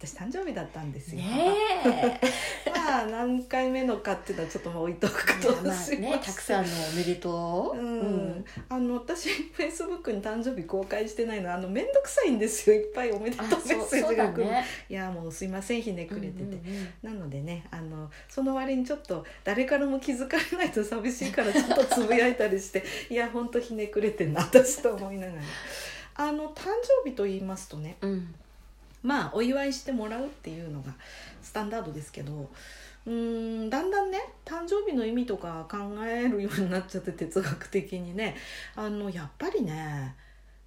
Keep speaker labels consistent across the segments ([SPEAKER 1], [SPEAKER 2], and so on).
[SPEAKER 1] 私誕生日だったんですよ、まあ何回目のかっていうのはちょっとまあ置いとくこと
[SPEAKER 2] いやまねたくさんのおめでとう、
[SPEAKER 1] うん、あの私フェイスブックに誕生日公開してないのあの面倒くさいんですよ。いっぱいおめでとう
[SPEAKER 2] あ
[SPEAKER 1] メッセージが来る、
[SPEAKER 2] だね。
[SPEAKER 1] いやもうすいませんひねくれてて、
[SPEAKER 2] うんうんうん。
[SPEAKER 1] なのでねあのその割にちょっと誰からも気づかれないと寂しいからちょっとつぶやいたりして いやほんとひねくれてんな私と思いながら。あの誕生日と言いますとね
[SPEAKER 2] うん
[SPEAKER 1] まあお祝いしてもらうっていうのがスタンダードですけどうーんだんだんね誕生日の意味とか考えるようになっちゃって哲学的にね。あのやっぱりね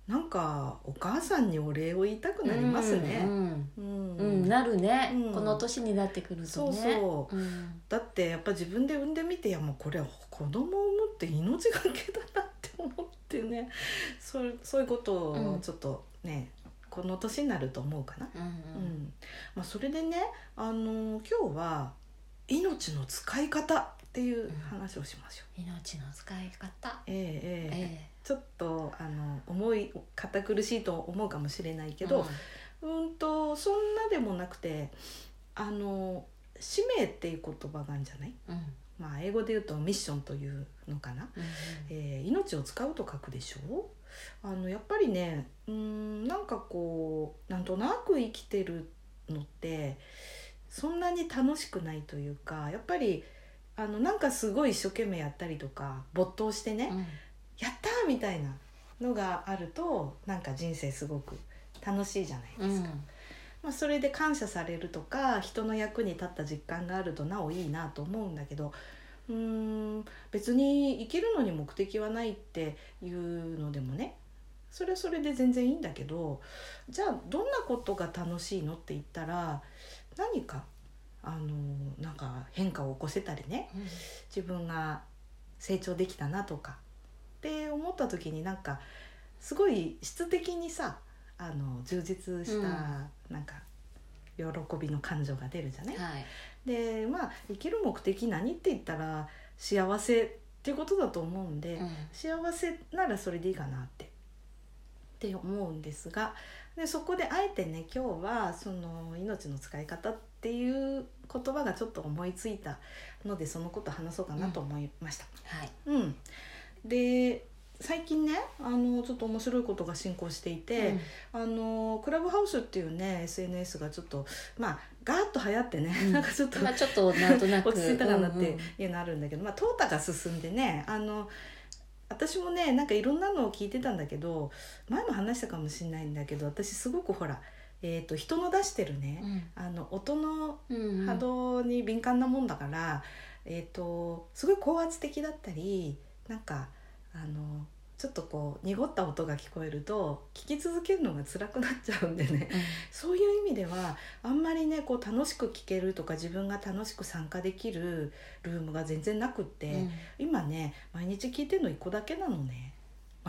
[SPEAKER 1] なんかお母さんにお礼を言いたくなりますね。
[SPEAKER 2] うん
[SPEAKER 1] うん
[SPEAKER 2] うん、なるね、
[SPEAKER 1] うん。
[SPEAKER 2] この年になってくるとね。
[SPEAKER 1] そうそう。
[SPEAKER 2] うん。
[SPEAKER 1] だってやっぱ自分で産んでみていやもうこれは子供を産むって命がけだなって思ってね。そうそういうことをちょっとね、この年になると思うかな。
[SPEAKER 2] うん
[SPEAKER 1] うん。まあ、それでね、あの今日は命の使い方っていう話をしましょう。
[SPEAKER 2] 命の使い方。
[SPEAKER 1] ええええ。
[SPEAKER 2] え
[SPEAKER 1] ちょっとあの重い堅苦しいと思うかもしれない
[SPEAKER 2] え
[SPEAKER 1] けど、うん、とそんなでもなくてあの使命っていう言葉があるんじゃない、
[SPEAKER 2] うんうん。
[SPEAKER 1] まあ、英語で言うとミッションというのかな、
[SPEAKER 2] うん
[SPEAKER 1] えー命を使うと書くでしょ？あのやっぱりねうんなんかこうなんとなく生きてるのってそんなに楽しくないというかやっぱりあのなんかすごい一生懸命やったりとか没頭してね、
[SPEAKER 2] うん。
[SPEAKER 1] やったーみたいなのがあるとなんか人生すごく楽しいじゃないですか。まあ、それで感謝されるとか人の役に立った実感があるとなおいいなと思うんだけどうーん。別に生きるのに目的はないっていうのでもね。それはそれで全然いいんだけどじゃあどんなことが楽しいのって言ったら何かあのなんか変化を起こせたりね。
[SPEAKER 2] うん
[SPEAKER 1] 自分が成長できたなとかって思った時になんかすごい質的にさあの充実した、
[SPEAKER 2] うん。
[SPEAKER 1] なんか喜びの感情が出るじゃない、
[SPEAKER 2] はい
[SPEAKER 1] でまあ生きる目的何って言ったら幸せっていうことだと思うんで、
[SPEAKER 2] うん。
[SPEAKER 1] 幸せならそれでいいかなって。って思うんですがでそこであえてね今日はその命の使い方っていう言葉がちょっと思いついたのでそのこと話そうかなと思いました。
[SPEAKER 2] はい。
[SPEAKER 1] うん、で最近ねあのちょっと面白いことが進行していて、あのクラブハウスっていうね SNS がちょっとまあガーッと流行ってね、
[SPEAKER 2] うん。
[SPEAKER 1] なんかちょっと
[SPEAKER 2] まあちょっとなんとなく。
[SPEAKER 1] 落ち着いたかなっ
[SPEAKER 2] うん
[SPEAKER 1] ていうのあるんだけど、まあ淘汰が進んでねあの私もねなんかいろんなのを聞いてたんだけど前も話したかもしれないんだけど私すごくほら、えー、と人の出してるね、あの音の
[SPEAKER 2] うんうん。
[SPEAKER 1] 波動に敏感なもんだから、えー、とすごい高圧的だったりなんかあのちょっとこう濁った音が聞こえると聞き続けるのが辛くなっちゃうんでね。そういう意味ではあんまりねこう楽しく聞けるとか自分が楽しく参加できるルームが全然なくって、
[SPEAKER 2] うん。
[SPEAKER 1] 今ね毎日聞いてるの1個だけなのね。
[SPEAKER 2] う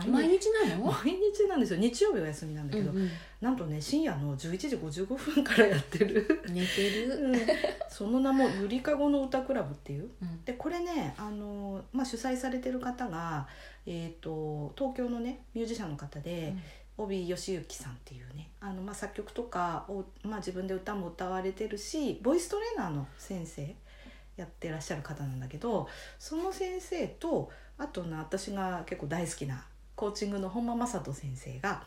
[SPEAKER 2] ん毎日なの？
[SPEAKER 1] 毎日なんですよ。日曜日は休みなんだけど、
[SPEAKER 2] うんうん。
[SPEAKER 1] なんとね深夜の11時55分からやってる。
[SPEAKER 2] 寝てる。
[SPEAKER 1] うん。その名も「ゆりかごの歌クラブ」っていう。
[SPEAKER 2] うん。
[SPEAKER 1] でこれねあの、まあ、主催されてる方が、えー、と東京のねミュージシャンの方で、帯義行さんっていうねあの、まあ、作曲とかを、まあ、自分で歌も歌われてるしボイストレーナーの先生やってらっしゃる方なんだけどその先生とあとな私が結構大好きなコーチングの本間正人先生が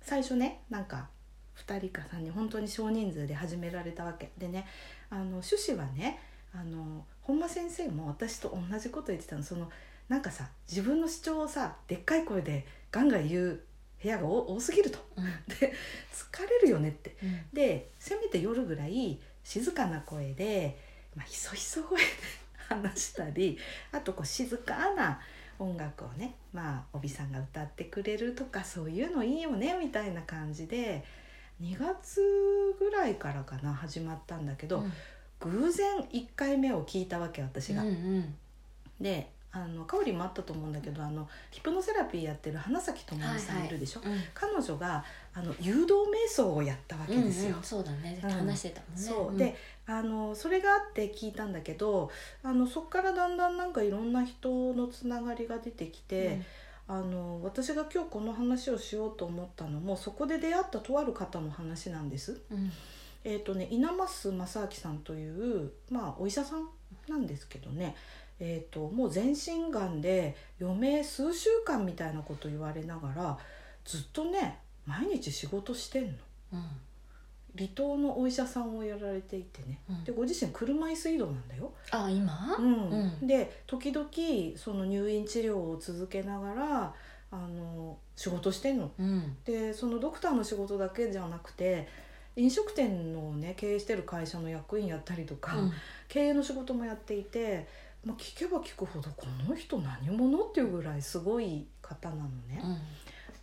[SPEAKER 1] 最初ねなんか2人か3人本当に少人数で始められたわけ。でねあの趣旨はねあの本間先生も私と同じこと言ってたの。そのなんかさ自分の主張をさでっかい声でガンガン言う部屋が多多すぎると。
[SPEAKER 2] うん。
[SPEAKER 1] で疲れるよねって。
[SPEAKER 2] うん。
[SPEAKER 1] でせめて夜ぐらい静かな声で、まあ、ひそひそ声で 話したりあとこう静かな音楽をねまあ帯さんが歌ってくれるとかそういうのいいよねみたいな感じで2月ぐらいからかな始まったんだけど、
[SPEAKER 2] うん。
[SPEAKER 1] 偶然1回目を聞いたわけ私が。
[SPEAKER 2] うんうん。
[SPEAKER 1] であの香りもあったと思うんだけどあのヒプノセラピーやってる花咲智美さんいるでしょ、
[SPEAKER 2] うん。
[SPEAKER 1] 彼女があの誘導瞑想をやったわけですよ。
[SPEAKER 2] うんうんそうだね。
[SPEAKER 1] うん
[SPEAKER 2] 話してたもんね。
[SPEAKER 1] そう、
[SPEAKER 2] ん。
[SPEAKER 1] であのそれがあって聞いたんだけどあのそこからだんだんなんかいろんな人のつながりが出てきて、あの私が今日この話をしようと思ったのもそこで出会ったとある方の話なんです。
[SPEAKER 2] うん。
[SPEAKER 1] えーとね、稲増正明さんという、まあ、お医者さんなんですけどね、えー、ともう全身がんで余命数週間みたいなこと言われながらずっとね毎日仕事してんの。
[SPEAKER 2] うん。
[SPEAKER 1] 離島のお医者さんをやられていてね、
[SPEAKER 2] うん。
[SPEAKER 1] でご自身車椅子移動なんだよ。
[SPEAKER 2] あ今？
[SPEAKER 1] うん。
[SPEAKER 2] うん。
[SPEAKER 1] で時々その入院治療を続けながらあの仕事してんの。
[SPEAKER 2] うん。
[SPEAKER 1] でそのドクターの仕事だけじゃなくて飲食店のね経営してる会社の役員やったりとか、
[SPEAKER 2] うん。
[SPEAKER 1] 経営の仕事もやっていて、まあ、聞けば聞くほどこの人何者っていうぐらいすごい方なのね。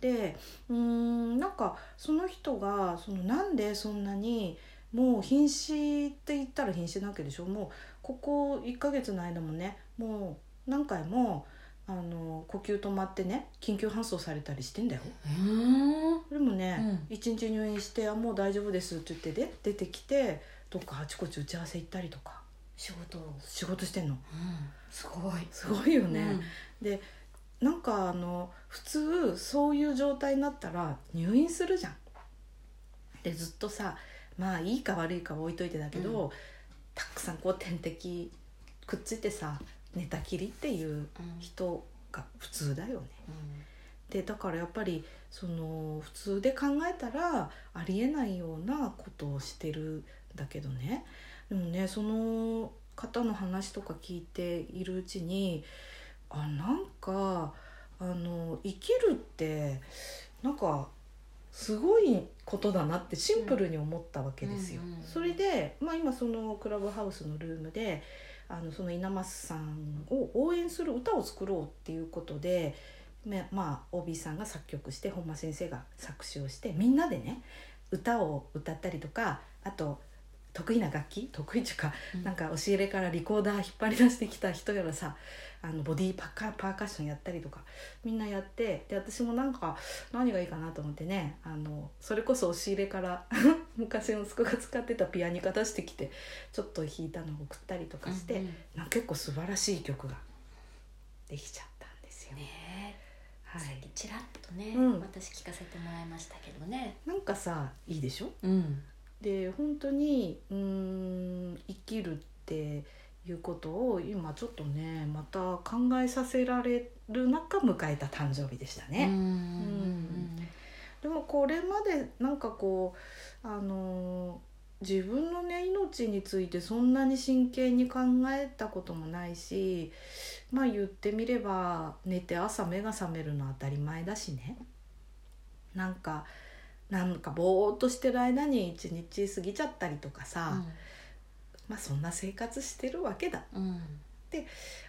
[SPEAKER 1] でうーんなんかその人がそのなんでそんなにもう瀕死って言ったら瀕死なわけでしょ。もうここ1ヶ月の間もねもう何回もあの呼吸止まってね緊急搬送されたりしてんだよ。
[SPEAKER 2] うん
[SPEAKER 1] でもね、
[SPEAKER 2] う
[SPEAKER 1] 一日入院して「あもう大丈夫です」って言ってで出てきてどっかあちこち打ち合わせ行ったりとか
[SPEAKER 2] 仕事を
[SPEAKER 1] 仕事してんの。
[SPEAKER 2] うん。すごい。
[SPEAKER 1] すごいよね。でなんかあの普通そういう状態になったら入院するじゃん。でずっとさまあいいか悪いかは置いといてだけど、
[SPEAKER 2] う
[SPEAKER 1] たくさんこう点滴くっついてさ寝たきりっていう
[SPEAKER 2] うん。
[SPEAKER 1] 人が普通だよね。
[SPEAKER 2] うん。
[SPEAKER 1] でだからやっぱりその普通で考えたらありえないようなことをしてるんだけどねでもねその方の話とか聞いているうちにあなんかあの生きるってなんかすごいことだなってシンプルに思ったわけですよ。それで、まあ、今そのクラブハウスのルームであのその稲増さんを応援する歌を作ろうっていうことで、めまあ OB さんが作曲して本間先生が作詞をしてみんなでね歌を歌ったりとかあと得意な楽器？得意っていうか、
[SPEAKER 2] うん。
[SPEAKER 1] なんか押し入れからリコーダー引っ張り出してきた人やらさあのボディーパッカパーカッションやったりとかみんなやってで私もなんか何がいいかなと思ってねあのそれこそ押し入れから 昔の息子が使ってたピアニカ出してきてちょっと弾いたのを送ったりとかして、
[SPEAKER 2] うんうん。
[SPEAKER 1] なんか結構素晴らしい曲ができちゃったんですよ。
[SPEAKER 2] ねえ。さっ
[SPEAKER 1] はい、
[SPEAKER 2] きちらっとね
[SPEAKER 1] うん。
[SPEAKER 2] 私聞かせてもらいましたけどね。
[SPEAKER 1] なんかさいいでしょ？
[SPEAKER 2] うん
[SPEAKER 1] で本当にうーん生きるっていうことを今ちょっとねまた考えさせられる中迎えた誕生日でしたね。
[SPEAKER 2] うん
[SPEAKER 1] でもこれまでなんかこうあのー自分のね命についてそんなに真剣に考えたこともないしまあ言ってみれば寝て朝目が覚めるのは当たり前だしね。なんかなんかぼーっとしてる間に一日過ぎちゃったりとかさ、まあそんな生活してるわけだ。
[SPEAKER 2] うんうん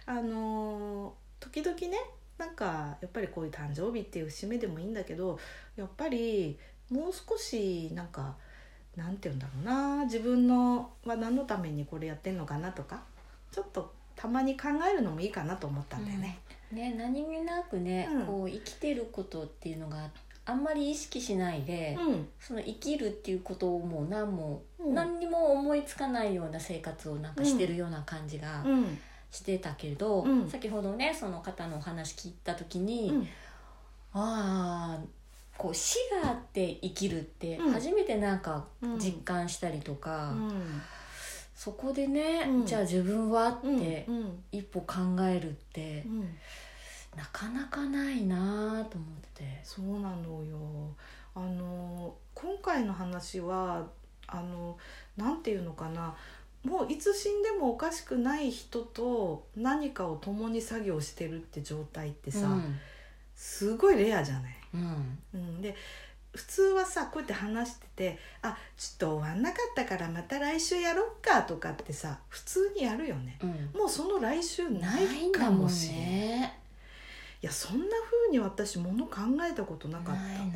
[SPEAKER 1] あのー時々ねなんかやっぱりこういう誕生日っていう節目でもいいんだけどやっぱりもう少しなんかなんて言うんだろうな自分のは何のためにこれやってんのかなとかちょっとたまに考えるのもいいかなと思ったんだよね。
[SPEAKER 2] ね何気なくね、
[SPEAKER 1] うん
[SPEAKER 2] こう生きてることっていうのがあんまり意識しないで、
[SPEAKER 1] うん。
[SPEAKER 2] その生きるっていうことをもう何も、
[SPEAKER 1] うん。
[SPEAKER 2] 何にも思いつかないような生活をなんかしてるような感じが
[SPEAKER 1] うん。
[SPEAKER 2] してたけど、
[SPEAKER 1] うん。
[SPEAKER 2] 先ほどねその方のお話聞いた時に、
[SPEAKER 1] うん。
[SPEAKER 2] ああこう死があって生きるって
[SPEAKER 1] うん。
[SPEAKER 2] 初めてなんか
[SPEAKER 1] うん。
[SPEAKER 2] 実感したりとか、
[SPEAKER 1] うん。
[SPEAKER 2] そこでね、
[SPEAKER 1] うん。
[SPEAKER 2] じゃあ自分はっ
[SPEAKER 1] うん。
[SPEAKER 2] て
[SPEAKER 1] うん。
[SPEAKER 2] 一歩考えるって、
[SPEAKER 1] うん
[SPEAKER 2] なかなかないなぁと思ってて。
[SPEAKER 1] そうなのよあの今回の話はあのなんていうのかなもういつ死んでもおかしくない人と何かを共に作業してるって状態ってさ、
[SPEAKER 2] うん
[SPEAKER 1] すごいレアじゃない？
[SPEAKER 2] うん
[SPEAKER 1] うん、で普通はさこうやって話してて「あちょっと終わんなかったからまた来週やろっか」とかってさ普通にやるよね。
[SPEAKER 2] うん
[SPEAKER 1] もうその来週な
[SPEAKER 2] ない
[SPEAKER 1] いか
[SPEAKER 2] んだもん
[SPEAKER 1] もしれない。やそんな風に私もの考えたことなかった。
[SPEAKER 2] ないない。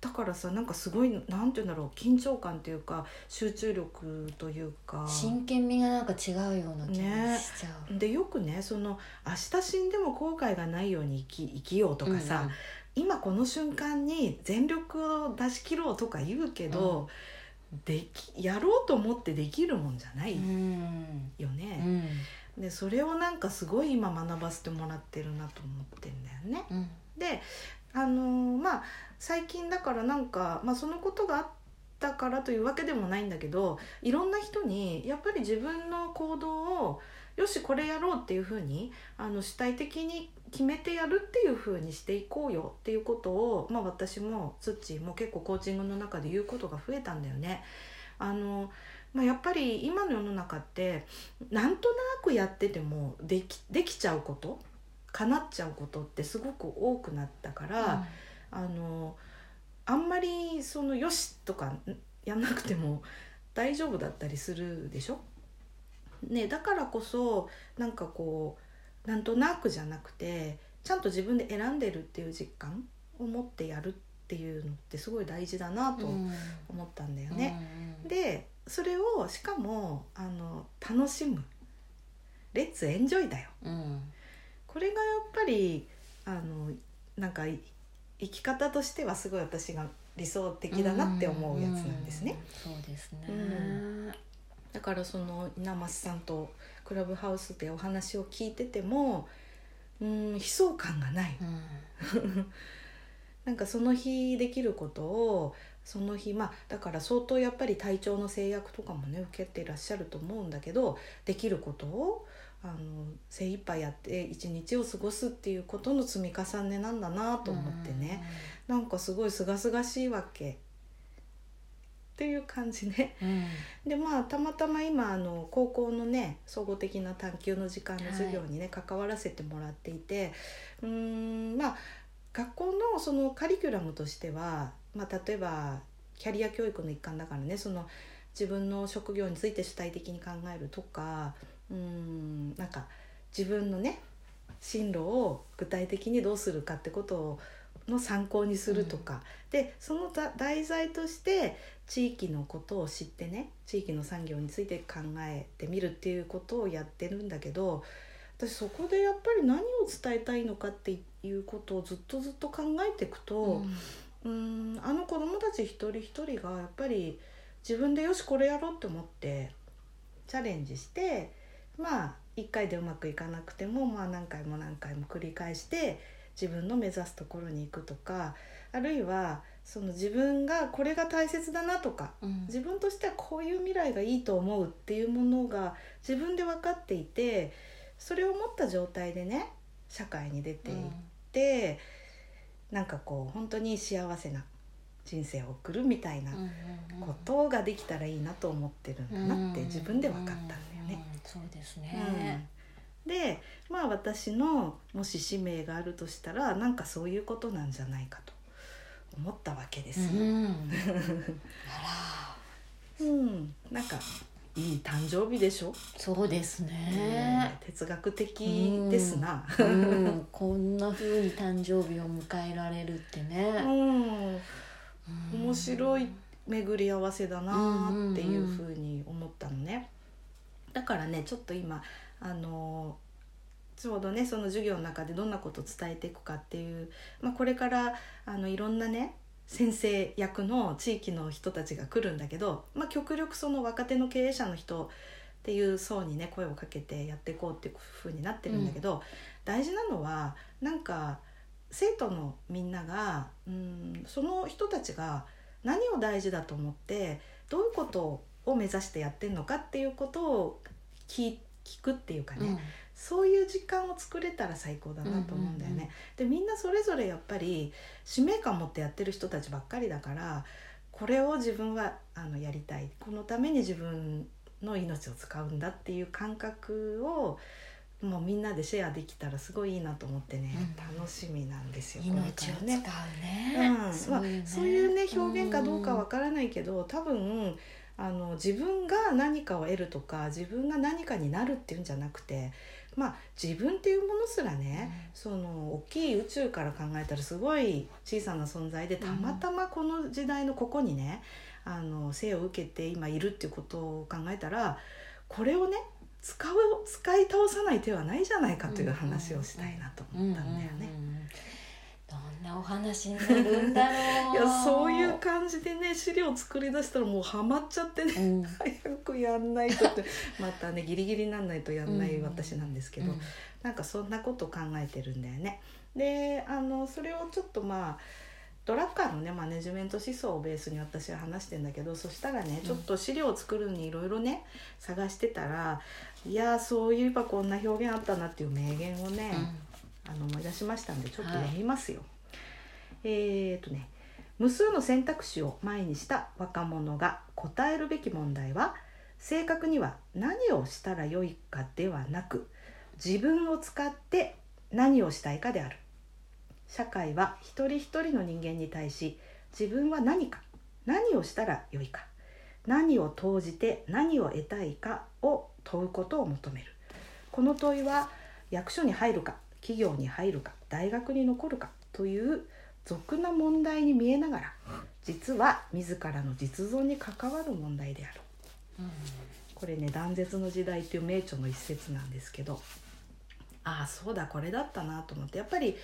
[SPEAKER 1] だからさなんかすごいなんて言うんだろう緊張感っていうか集中力というか。
[SPEAKER 2] 真剣味がなんか違うような気がしちゃう、
[SPEAKER 1] でよくねその明日死んでも後悔がないように生き生きようとかさ、今この瞬間に全力を出し切ろうとか言うけど、できやろうと思ってできるもんじゃない
[SPEAKER 2] うん。
[SPEAKER 1] よ
[SPEAKER 2] う
[SPEAKER 1] ね。
[SPEAKER 2] ん
[SPEAKER 1] でそれをなんかすごい今学ばせてもらってるなと思ってんだよね。
[SPEAKER 2] うん
[SPEAKER 1] であのーまあ最近だからなんか、まあ、そのことがあったからというわけでもないんだけどいろんな人にやっぱり自分の行動をよしこれやろうっていうふうにあの主体的に決めてやるっていうふうにしていこうよっていうことを、まあ、私もツッチーも結構コーチングの中で言うことが増えたんだよね。あのまあ、やっぱり今の世の中ってなんとなくやっててもできできちゃうこと叶っちゃうことってすごく多くなったから、あのあんまりそのよしとかんやんなくても大丈夫だったりするでしょ、ね、だからこそなんかこうなんとなくじゃなくてちゃんと自分で選んでるっていう実感を持ってやるっていうのってすごい大事だなと
[SPEAKER 2] うん。
[SPEAKER 1] 思ったんだよね。
[SPEAKER 2] うん。
[SPEAKER 1] でそれをしかもあの楽しむ。レッツエンジョイだよ。
[SPEAKER 2] うん。
[SPEAKER 1] これがやっぱりあのなんかい生き方としてはすごい私が理想的だなって思うやつなんですね。
[SPEAKER 2] うん。そうですね、
[SPEAKER 1] うん。だからその稲増さんとクラブハウスでお話を聞いててもうん悲壮感がない。
[SPEAKER 2] うん。
[SPEAKER 1] なんかその日できることをその日まあだから相当やっぱり体調の制約とかもね受けていらっしゃると思うんだけどできることをあの精一杯やって一日を過ごすっていうことの積み重ねなんだなと思ってね、なんかすごい清々しいわけっていう感じね。
[SPEAKER 2] うん。
[SPEAKER 1] でまあたまたま今あの高校のね総合的な探究の時間の授業にね、関わらせてもらっていてうーんまあ学校のそのカリキュラムとしては、まあ、例えばキャリア教育の一環だからねその自分の職業について主体的に考えるとかうーんなんか自分のね進路を具体的にどうするかってことの参考にするとか、でそのだ題材として地域のことを知ってね地域の産業について考えてみるっていうことをやってるんだけど私そこでやっぱり何を伝えたいのかっていうことをずっとずっと考えていくと、うーんあの子どもたち一人一人がやっぱり自分でよしこれやろうって思ってチャレンジしてまあ1回でうまくいかなくても、まあ、何回も何回も繰り返して自分の目指すところに行くとかあるいはその自分がこれが大切だなとか
[SPEAKER 2] うん。
[SPEAKER 1] 自分としてはこういう未来がいいと思うっていうものが自分で分かっていてそれを持った状態でね社会に出ていって、なんかこう本当に幸せな人生を送るみたいなことができたらいいなと思ってるんだなって自分で分かったんだよね。
[SPEAKER 2] うんそうです
[SPEAKER 1] うん。
[SPEAKER 2] ね、
[SPEAKER 1] でまあ私のもし使命があるとしたらなんかそういうことなんじゃないかと思ったわけですよ。
[SPEAKER 2] うん。あ
[SPEAKER 1] うん、なんかいい誕生日でしょ、
[SPEAKER 2] らそうです
[SPEAKER 1] うん
[SPEAKER 2] ね、
[SPEAKER 1] 哲学的ですな。
[SPEAKER 2] うん、こんな風に誕生日を迎えられるって
[SPEAKER 1] う
[SPEAKER 2] ね、
[SPEAKER 1] ん、
[SPEAKER 2] うん。
[SPEAKER 1] 面白い巡り合わせだなっていうふうに思ったのね。だからねちょっと今あのちょうどねその授業の中でどんなことを伝えていくかっていう、まあ、これからあのいろんなね先生役の地域の人たちが来るんだけど、まあ、極力その若手の経営者の人っていう層にね声をかけてやっていこうっていうふうになってるんだけど、大事なのはなんか生徒のみんながうんその人たちが何を大事だと思ってどういうことを目指してやってるのかっていうことを聞聞くっていうかね、
[SPEAKER 2] うん
[SPEAKER 1] そういう時間を作れたら最高だなと思うんだよね。
[SPEAKER 2] うんうんうん
[SPEAKER 1] でみんなそれぞれやっぱり使命感持ってやってる人たちばっかりだからこれを自分はあのやりたい。このために自分の命を使うんだっていう感覚をもうみんなでシェアできたらすごいいいなと思ってね、
[SPEAKER 2] うん。
[SPEAKER 1] 楽しみなんですよ。
[SPEAKER 2] 命を使う
[SPEAKER 1] ね。
[SPEAKER 2] ね、
[SPEAKER 1] うん。まあ、
[SPEAKER 2] そういうね
[SPEAKER 1] そういうね表現かどうかわからないけど、多分あの自分が何かを得るとか自分が何かになるっていうんじゃなくてまあ自分っていうものすらね、その大きい宇宙から考えたらすごい小さな存在でたまたまこの時代のここにねあの生を受けて今いるっていうことを考えたらこれをね使う使い倒さない手はないじゃないかという話をしたいなと思ったんだよね。
[SPEAKER 2] どんなお話になるんだろう。
[SPEAKER 1] いやそういう感じでね資料作り出したらもうハマっちゃってね、
[SPEAKER 2] うん。
[SPEAKER 1] 早くやんないとって。またねギリギリになんないとやんない私なんですけど、
[SPEAKER 2] うん。
[SPEAKER 1] なんかそんなこと考えてるんだよね。であのそれをちょっとまあドラッカーのねマネジメント思想をベースに私は話してんだけどそしたらね
[SPEAKER 2] うん。
[SPEAKER 1] ちょっと資料を作るのにいろいろね探してたらいやそういえばこんな表現あったなっていう名言をね、あの思い出しましたんでちょっと読みますよ。えー、とね無数の選択肢を前にした若者が答えるべき問題は正確には何をしたらよいかではなく自分を使って何をしたいかである社会は一人一人の人間に対し自分は何か何をしたらよいか何を投じて何を得たいかを問うことを求めるこの問いは役所に入るか企業に入るか大学に残るかという俗な問題に見えながら実は自らの実存に関わる問題である。これね「断絶の時代」っていう名著の一節なんですけど。ああそうだこれだったなと思って。やっぱり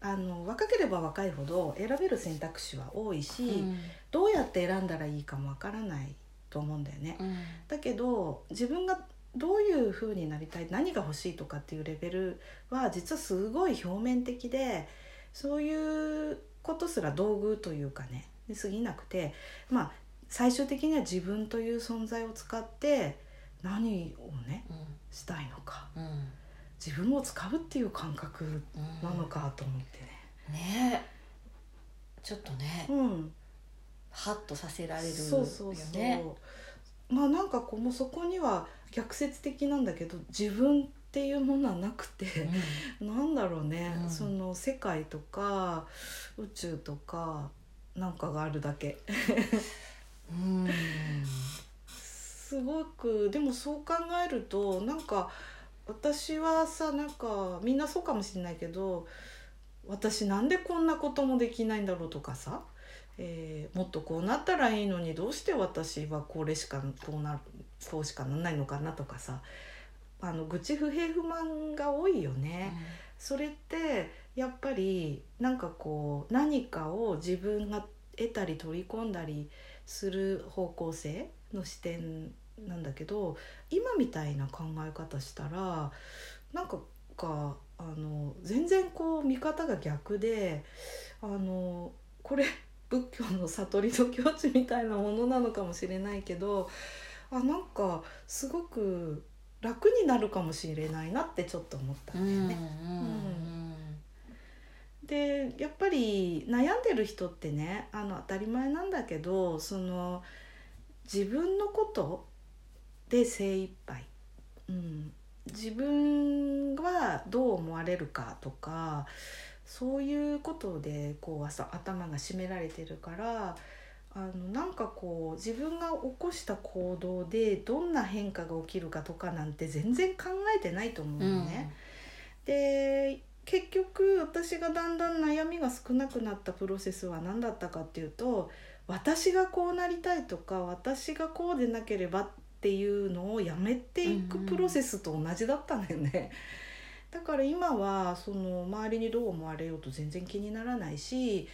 [SPEAKER 1] あの若ければ若いほど選べる選択肢は多いし、
[SPEAKER 2] うん。
[SPEAKER 1] どうやって選んだらいいかもわからないと思うんだよね。
[SPEAKER 2] うん。
[SPEAKER 1] だけど自分がどういう風になりたい何が欲しいとかっていうレベルは実はすごい表面的でそういうことすら道具というかねに過ぎなくてまあ最終的には自分という存在を使って何をねしたいのか。
[SPEAKER 2] うん。うん
[SPEAKER 1] 自分を使うっていう感覚なのかと思ってね。
[SPEAKER 2] ね。えちょっとね
[SPEAKER 1] うん。
[SPEAKER 2] ハッとさせられるよね。
[SPEAKER 1] そうそうそう。まあなんかこうもうそこには逆説的なんだけど自分っていうものはなくて、なんだろうね、
[SPEAKER 2] うん。
[SPEAKER 1] その世界とか宇宙とかなんかがあるだけ。
[SPEAKER 2] うん。
[SPEAKER 1] すごくでもそう考えるとなんか私はさなんかみんなそうかもしれないけど私なんでこんなこともできないんだろうとかさ、えーもっとこうなったらいいのにどうして私はこれしかこうなるそうしかなんないのかなとかさあの愚痴不平不満が多いよね。それってやっぱりなんかこう何かを自分が得たり取り込んだりする方向性の視点なんだけど今みたいな考え方したらなんかかあの全然こう見方が逆であのこれ仏教の悟りの境地みたいなものなのかもしれないけどあなんかすごく楽になるかもしれないなってちょっと思った
[SPEAKER 2] うんん
[SPEAKER 1] だよね。
[SPEAKER 2] うん。
[SPEAKER 1] でやっぱり悩んでる人ってねあの当たり前なんだけどその自分のことで精一杯、うん、自分はどう思われるかとかそういうことでこう朝頭が占められてるからあのなんかこう自分が起こした行動でどんな変化が起きるかとかなんて全然考えてないと思うのね。で結局私がだんだん悩みが少なくなったプロセスは何だったかっていうと私がこうなりたいとか私がこうでなければっていうのをやめていく
[SPEAKER 2] うんうん
[SPEAKER 1] プロセスと同じだったんだよね。だから今はその周りにどう思われようと全然気にならないし、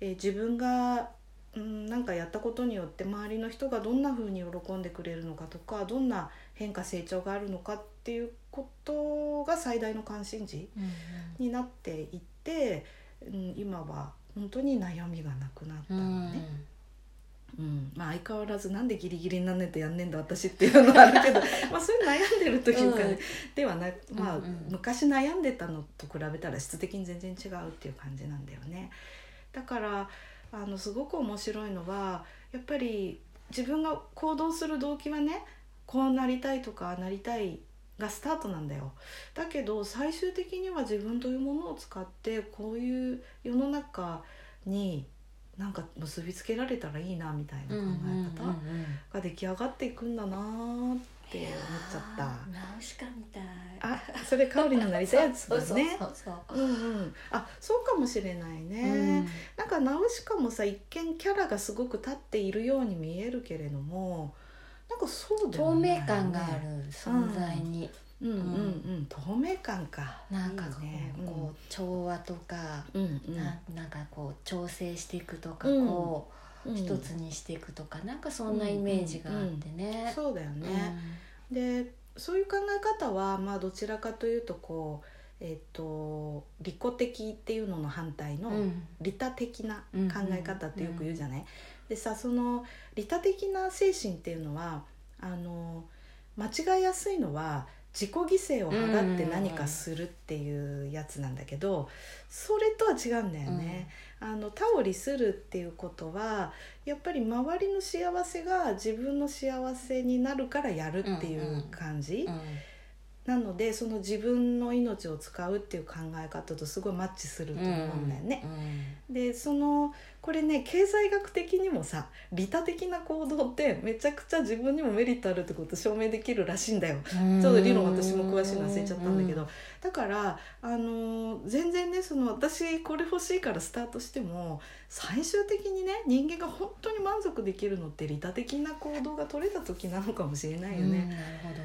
[SPEAKER 1] えー自分がうん、なんかやったことによって周りの人がどんな風に喜んでくれるのかとかどんな変化成長があるのかっていうことが最大の関心事
[SPEAKER 2] うん
[SPEAKER 1] になっていって、うん、今は本当に悩みがなくなった
[SPEAKER 2] うん
[SPEAKER 1] のね、うん。まあ、相変わらずなんでギリギリになんねんとやんねんだ私っていうのはあるけど まあそういう悩んでるというか、
[SPEAKER 2] うん。
[SPEAKER 1] ではなまあ、
[SPEAKER 2] うんうん。
[SPEAKER 1] 昔悩んでたのと比べたら質的に全然違うっていう感じなんだよね。だからあのすごく面白いのはやっぱり自分が行動する動機はねこうなりたいとかなりたいがスタートなんだよ。だけど最終的には自分というものを使ってこういう世の中になんか結びつけられたらいいなみたいな考え方が出来上がっていくんだなーって思っちゃった。
[SPEAKER 2] ナウシカみたい。
[SPEAKER 1] あそれ香りのなりたやつだね。
[SPEAKER 2] そう
[SPEAKER 1] んうん、あそうかもしれないね、
[SPEAKER 2] うん。
[SPEAKER 1] なんかナウシカもさ一見キャラがすごく立っているように見えるけれどもなんかそうで
[SPEAKER 2] 透
[SPEAKER 1] もない
[SPEAKER 2] 明感がある存在に、
[SPEAKER 1] うん。うんうん透明感か。
[SPEAKER 2] なんかこう,、
[SPEAKER 1] ね。
[SPEAKER 2] こう調和とか、
[SPEAKER 1] うんうん。
[SPEAKER 2] ななんかこう調整していくとか、
[SPEAKER 1] うん。
[SPEAKER 2] こう
[SPEAKER 1] うん
[SPEAKER 2] 一つにしていくとかなんかそんなイメージがあってね。
[SPEAKER 1] そうだよね、でそういう考え方はまあどちらかというとこうえっ、と利己的っていうのの反対の、
[SPEAKER 2] うん。うん
[SPEAKER 1] 利他的な
[SPEAKER 2] うん
[SPEAKER 1] 考え方ってよく言うじゃない、でさその利他的な精神っていうのはあの間違いやすいのは自己犠牲を払って何かするっていうやつなんだけど、それとは違うんだよね。あの他を利するっていうことはやっぱり周りの幸せが自分の幸せになるからやるっていう感じ、
[SPEAKER 2] うん
[SPEAKER 1] なのでその自分の命を使うっていう考え方とすごいマッチすると思うんだよね。でそのこれね経済学的にもさ利他的な行動ってめちゃくちゃ自分にもメリットあるってこと証明できるらしいんだよ。
[SPEAKER 2] うん
[SPEAKER 1] ちょっと理論私も詳しいの忘れちゃったんだけど、だからあのー全然ねその私これ欲しいからスタートしても最終的にね人間が本当に満足できるのって利他的な行動が取れた時なのかもしれないよね。
[SPEAKER 2] うんなるほど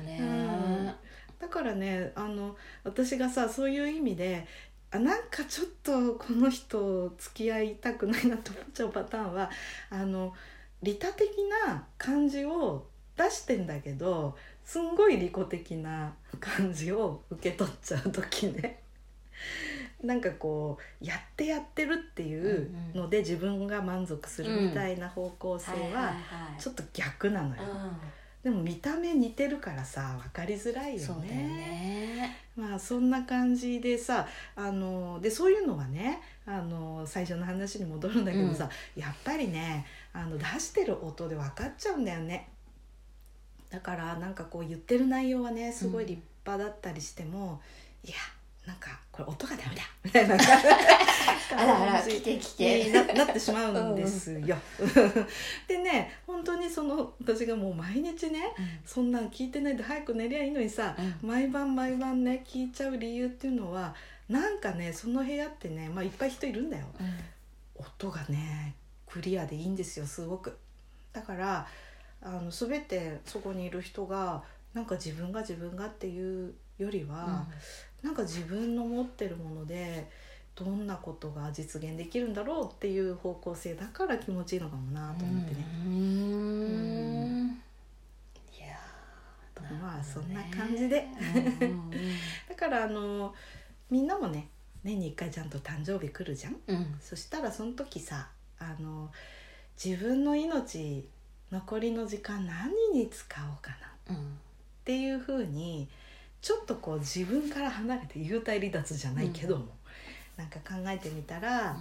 [SPEAKER 2] ね。
[SPEAKER 1] だからねあの私がさそういう意味であなんかちょっとこの人付き合いたくないなと思っちゃうパターンはあの利他的な感じを出してんだけどすんごい利己的な感じを受け取っちゃう時ね。なんかこうやってやってるっていうので自分が満足するみたいな方向性はちょっと逆なのよ。でも見た目似てるからさ分かりづらいよね。
[SPEAKER 2] ね。
[SPEAKER 1] まあそんな感じでさあのでそういうのはねあの最初の話に戻るんだけどさ、やっぱりねあの出してる音で分かっちゃうんだよね。だからなんかこう言ってる内容はねすごい立派だったりしても、いやなんかこれ音がダメだ。みたいな。
[SPEAKER 2] あらあら来て来て
[SPEAKER 1] にななってしまうんですよ。でね本当にその私がもう毎日ねそんなん聞いてないで早く寝りゃいいのにさ、毎晩毎晩ね聞いちゃう理由っていうのはなんかねその部屋ってね、まあ、いっぱい人いるんだよ。音がねクリアでいいんですよすごく。だからあの全てそこにいる人がなんか自分が自分がっていうよりは、なんか自分の持ってるものでどんなことが実現できるんだろうっていう方向性だから気持ちいいのかもなと思ってね。
[SPEAKER 2] うん。いや
[SPEAKER 1] まあそんな感じで。
[SPEAKER 2] うんうん
[SPEAKER 1] だからあのみんなもね年に1回ちゃんと誕生日来るじゃん。
[SPEAKER 2] うん。
[SPEAKER 1] そしたらその時さあの自分の命残りの時間何に使おうかな。っ
[SPEAKER 2] うん
[SPEAKER 1] ていうふうにちょっとこう自分から離れて幽体離脱じゃないけども、なんか考えてみたら、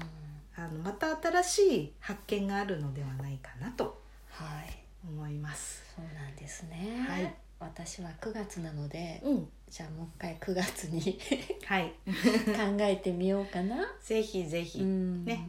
[SPEAKER 1] あのまた新しい発見があるのではないかなと
[SPEAKER 2] はい。
[SPEAKER 1] 思います。
[SPEAKER 2] そうなんですね。
[SPEAKER 1] はい。
[SPEAKER 2] 私は9月なので
[SPEAKER 1] うん、
[SPEAKER 2] じゃあもう一回9月に
[SPEAKER 1] はい、
[SPEAKER 2] 考えてみようかな。
[SPEAKER 1] ぜひぜひ、
[SPEAKER 2] うん。
[SPEAKER 1] ね。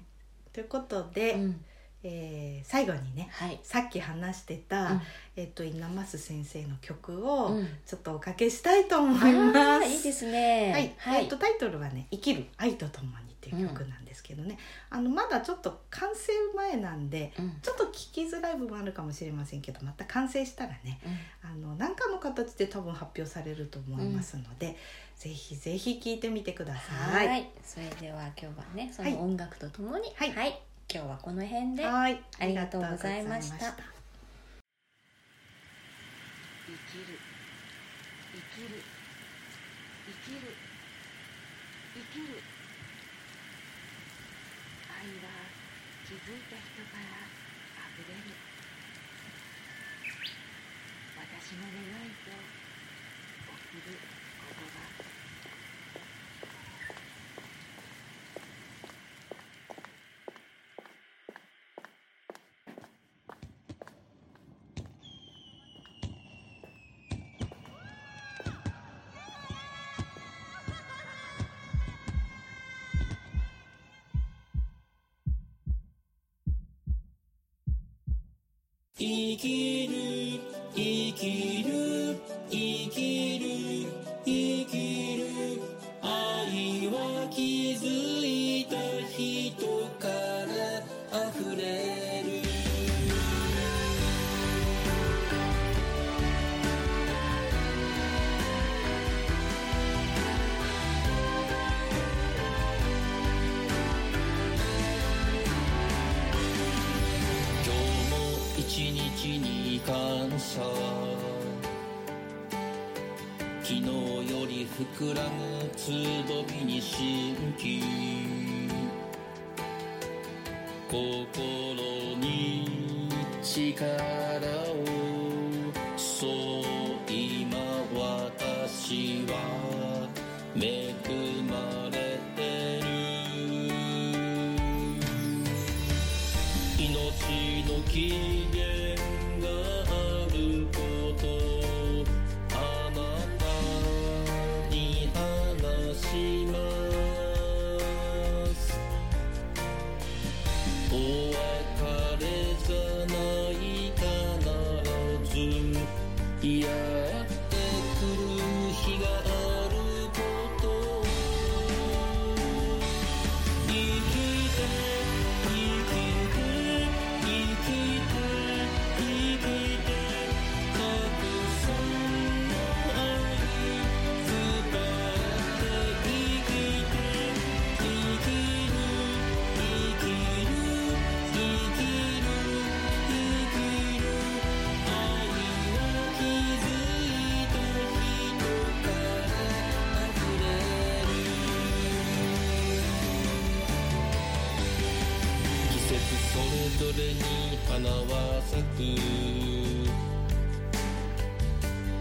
[SPEAKER 1] ということで、
[SPEAKER 2] うん
[SPEAKER 1] えー最後にね
[SPEAKER 2] はい。
[SPEAKER 1] さっき話してた、
[SPEAKER 2] うん。
[SPEAKER 1] えっと稲増先生の曲を
[SPEAKER 2] うん。
[SPEAKER 1] ちょっとおかけしたいと思い
[SPEAKER 2] あ
[SPEAKER 1] ます。
[SPEAKER 2] ーいいですね。
[SPEAKER 1] はい、
[SPEAKER 2] はい。
[SPEAKER 1] えっとタイトルはね「生きる愛とともに」っていう曲なんですけどね、あのまだちょっと完成前なんで
[SPEAKER 2] うん。
[SPEAKER 1] ちょっと聞きづらい部分あるかもしれませんけどまた完成したらねあの何かの形で多分発表されると思いますので、ぜひぜひ聴いてみてくださ。
[SPEAKER 2] はいい。それでは今日はねそ
[SPEAKER 1] はい。
[SPEAKER 2] の音楽とともに
[SPEAKER 1] はい
[SPEAKER 2] 今日はこの辺で。
[SPEAKER 1] はい、
[SPEAKER 2] ありがとうございました。生きる生きる生きる生きる愛は気づいた人から溢れる。私の願い
[SPEAKER 3] 生きる生きる。膨らむつぼみに新規心に力花は咲く。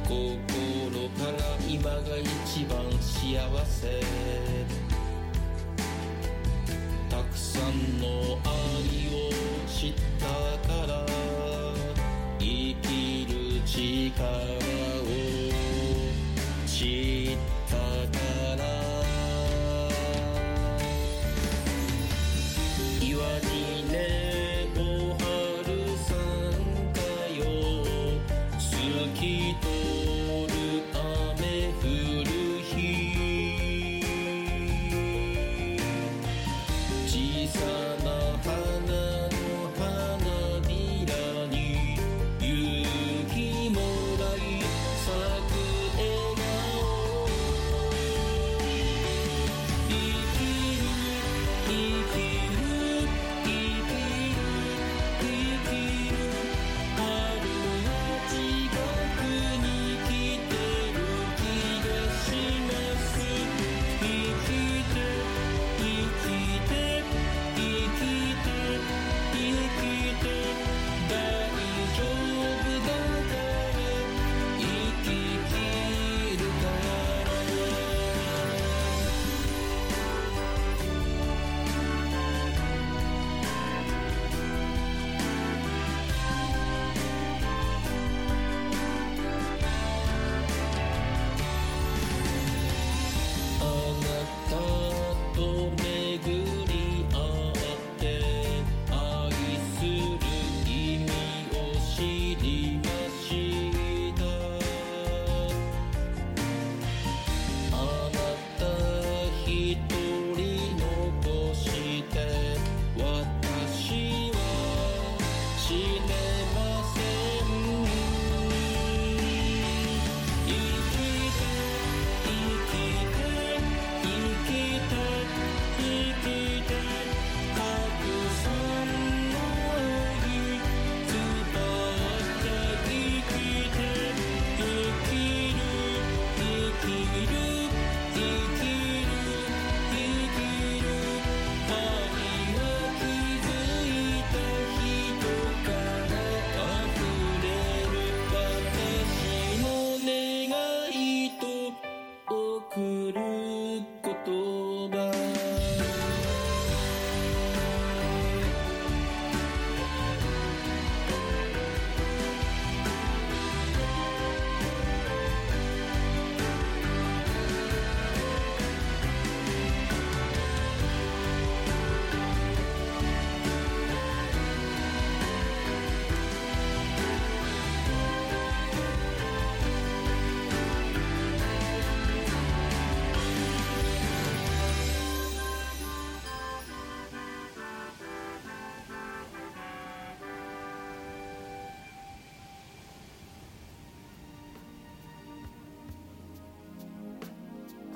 [SPEAKER 3] 心から今が一番幸せ。たくさんの愛を知ったから生きる力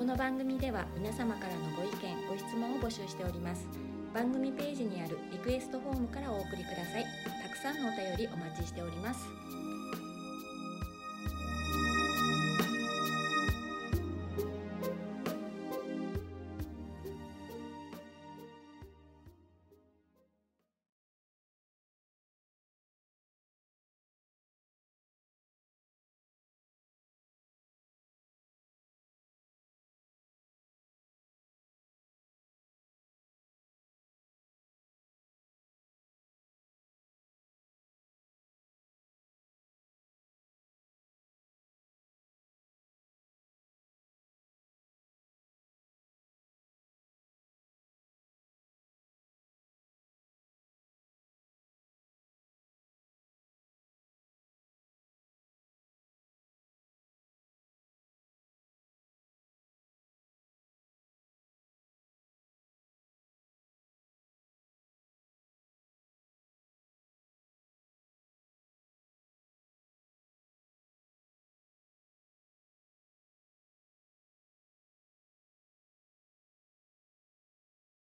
[SPEAKER 4] この番組では皆様からのご意見ご質問を募集しております。番組ページにあるリクエストフォームからお送りください。たくさんのお便りお待ちしております。